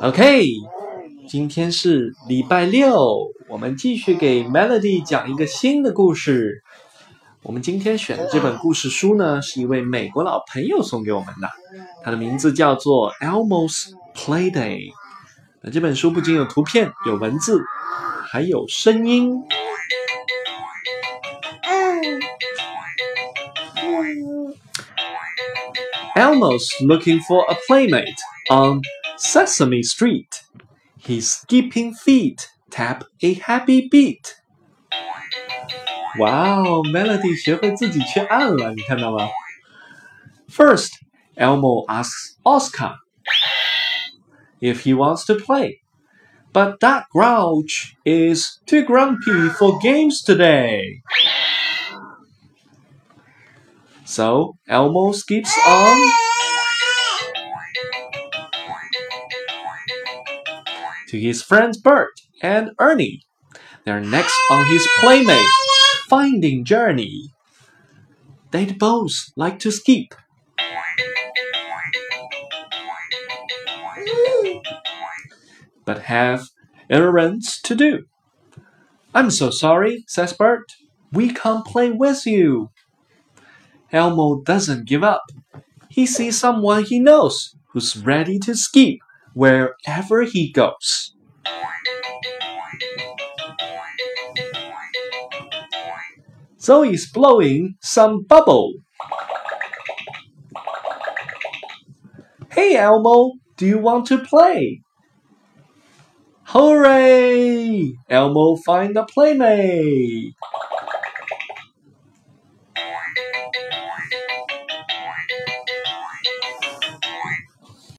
OK，今天是礼拜六，我们继续给 Melody 讲一个新的故事。我们今天选的这本故事书呢，是一位美国老朋友送给我们的，他的名字叫做 Elmo's Playday。那这本书不仅有图片、有文字，还有声音。Elmo's looking for a playmate on Sesame Street. His skipping feet tap a happy beat. 哇哦，Melody 学会自己去按了，你看到吗？First, Elmo asks Oscar if he wants to play, but that grouch is too grumpy for games today. So Elmo skips on. To his friends Bert and Ernie. They're next on his playmate finding journey. They'd both like to skip. But have errands to do. I'm so sorry, says Bert. We can't play with you. Elmo doesn't give up. He sees someone he knows who's ready to skip wherever he goes. Zoe's blowing some bubble. Hey Elmo, do you want to play? Hooray! Elmo find a playmate.